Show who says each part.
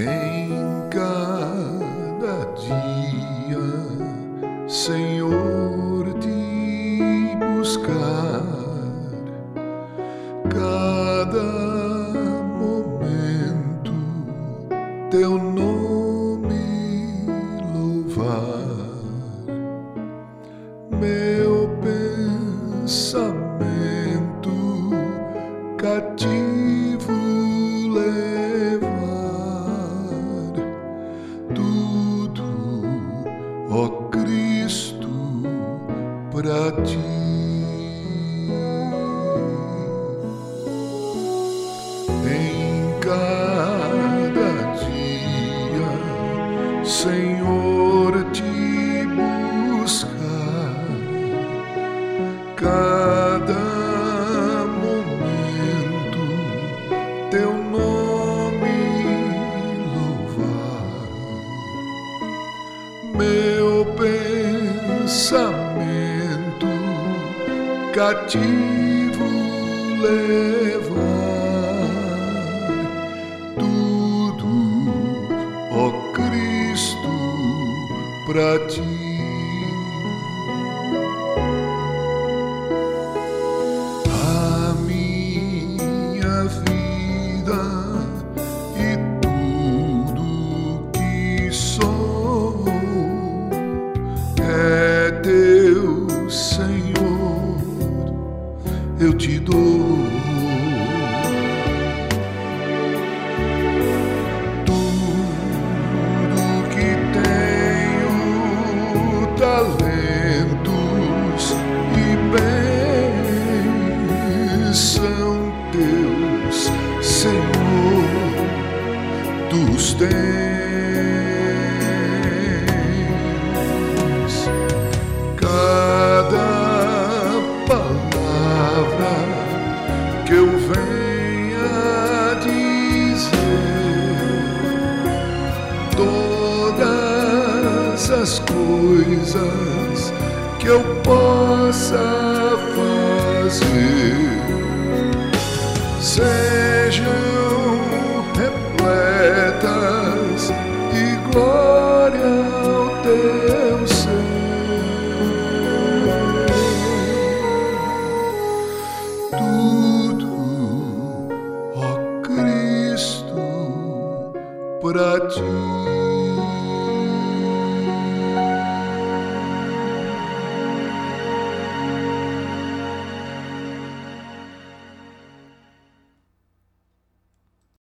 Speaker 1: Em cada dia, Senhor, te buscar, cada momento, teu nome louvar, meu pensamento. Para ti. Em cada dia, Senhor, te buscar, cada momento, teu nome louvar meu pensamento cativo levar tudo, ó Cristo, para ti. Eu te dou. Todas as coisas que eu possa fazer sejam repletas de glória ao teu ser. Tudo, ó Cristo, para ti.